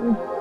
I've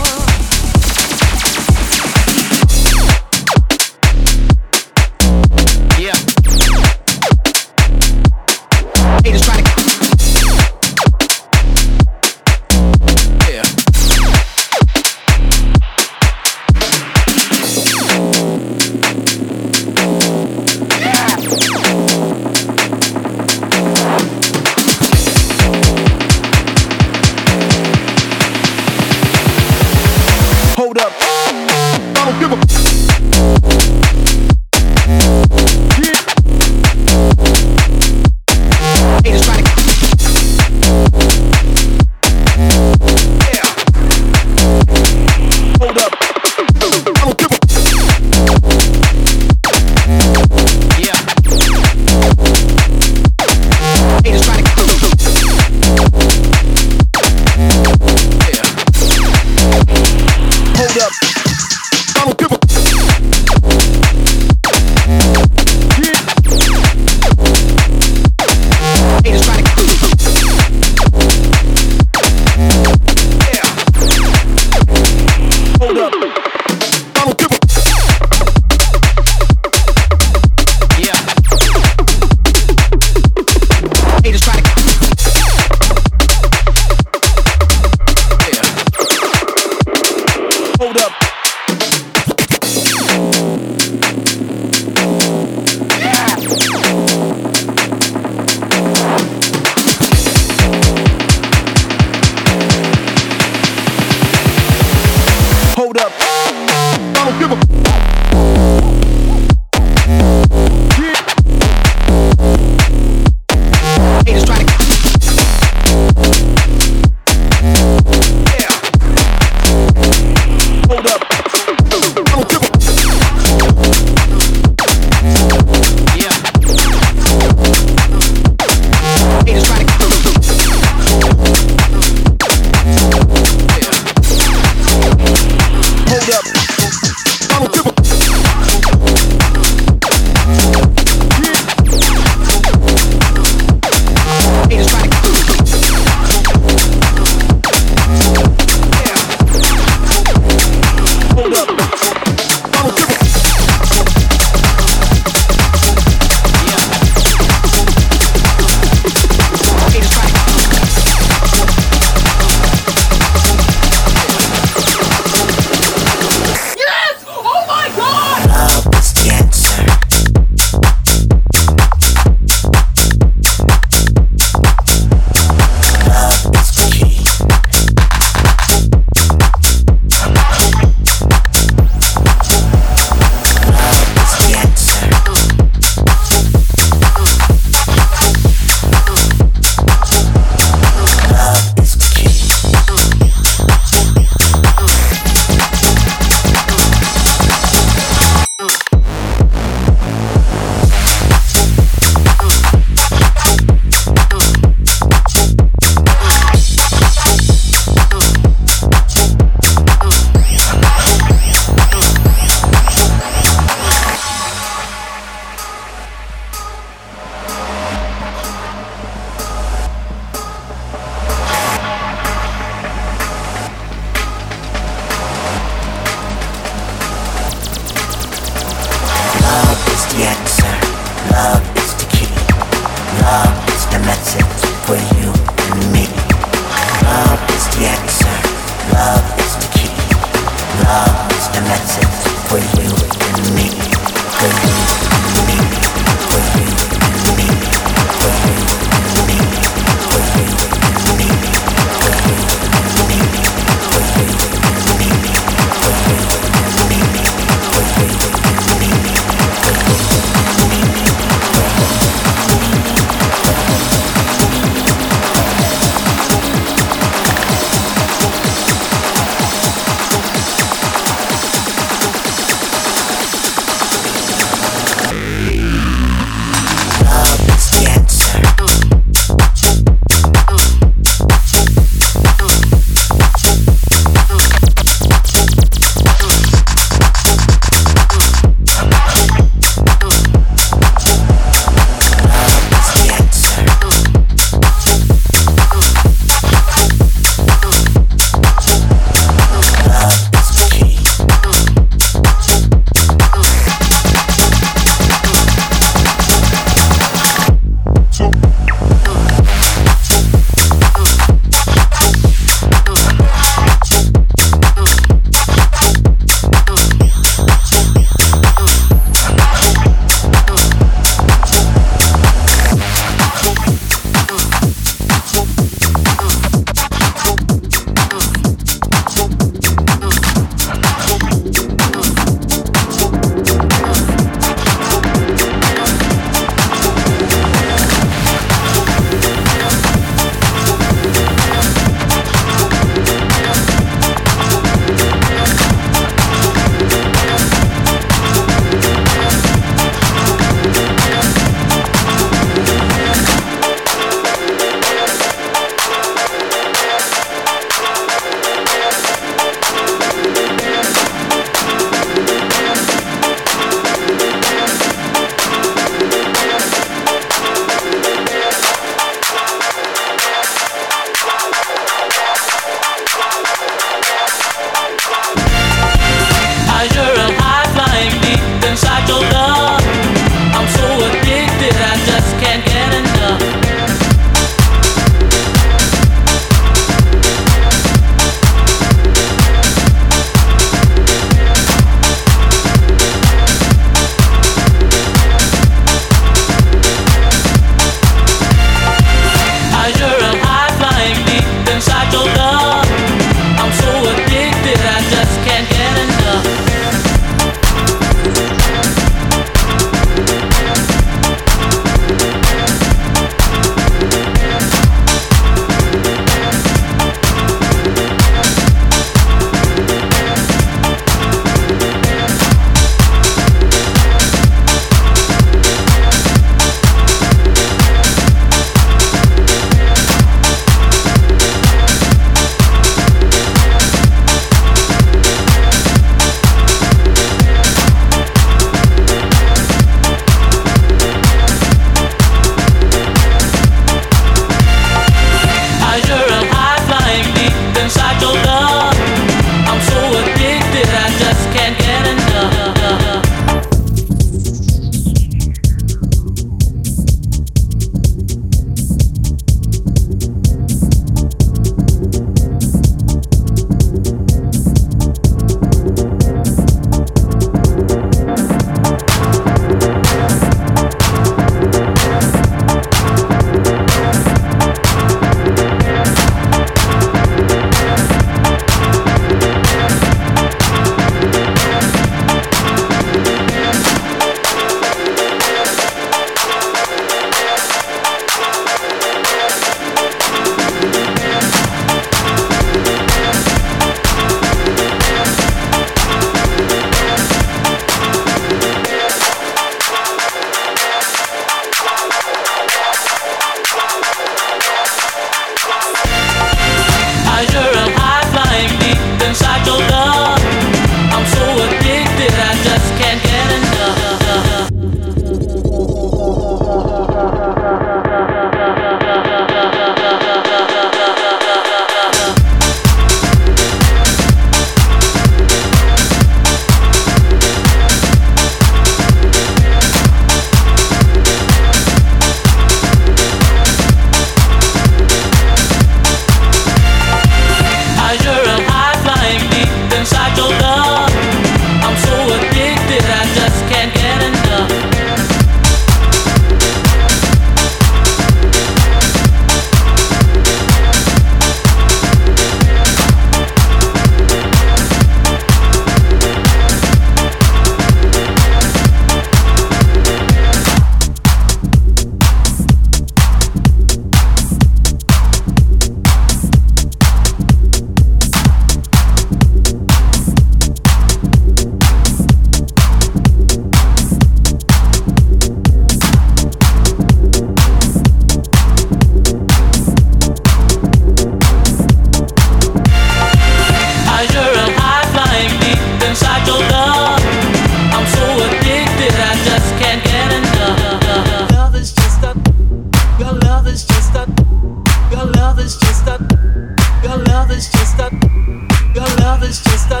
is just a.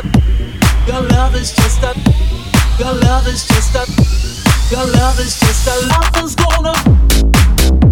Your love is just a. Your love is just a. Your love is just a love that's gonna.